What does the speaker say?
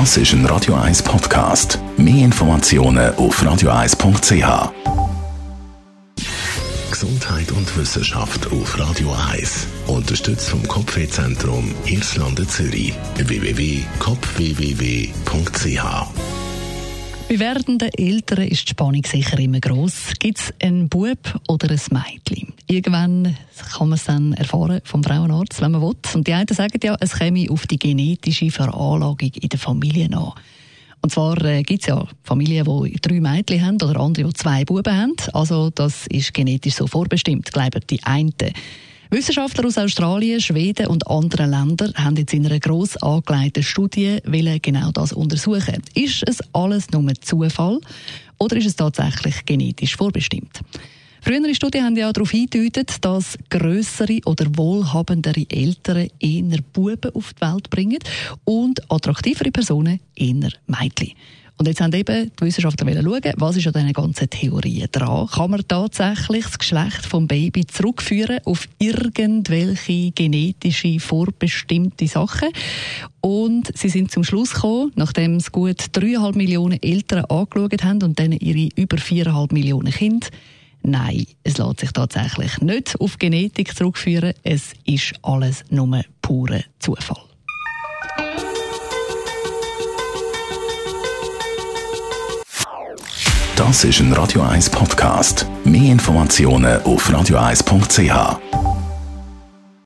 Das ist ein Radio 1 Podcast. Mehr Informationen auf radio1.ch. Gesundheit und Wissenschaft auf Radio 1. Unterstützt vom Kopfwehzentrum Irlande Zürich. www.kopfwww.ch bei werdenden Eltern ist die Spannung sicher immer gross. Gibt es einen Bub oder ein Mädchen? Irgendwann kann man es dann erfahren vom Frauenarzt, wenn man will. Und die einen sagen ja, es käme auf die genetische Veranlagung in der Familie an. Und zwar äh, gibt es ja Familien, die drei Mädchen haben oder andere, die zwei Buben haben. Also das ist genetisch so vorbestimmt, glauben die einen. Wissenschaftler aus Australien, Schweden und anderen Ländern haben jetzt in einer gross angelegten Studie genau das untersuchen. Ist es alles nur Zufall oder ist es tatsächlich genetisch vorbestimmt? Frühere Studien haben ja darauf hingedeutet, dass grössere oder wohlhabendere Eltern eher Buben auf die Welt bringen und attraktivere Personen eher Mädchen. Und jetzt haben eben die Wissenschaftler schauen, was ist an diesen ganzen Theorien dran. Kann man tatsächlich das Geschlecht vom Baby zurückführen auf irgendwelche genetische, vorbestimmte Sachen? Und sie sind zum Schluss gekommen, nachdem es gut dreieinhalb Millionen Eltern angeschaut haben und dann ihre über viereinhalb Millionen Kinder, Nein, es lässt sich tatsächlich nicht auf Genetik zurückführen. Es ist alles nur purer Zufall. Das ist ein Radio 1 Podcast. Mehr Informationen auf radio1.ch.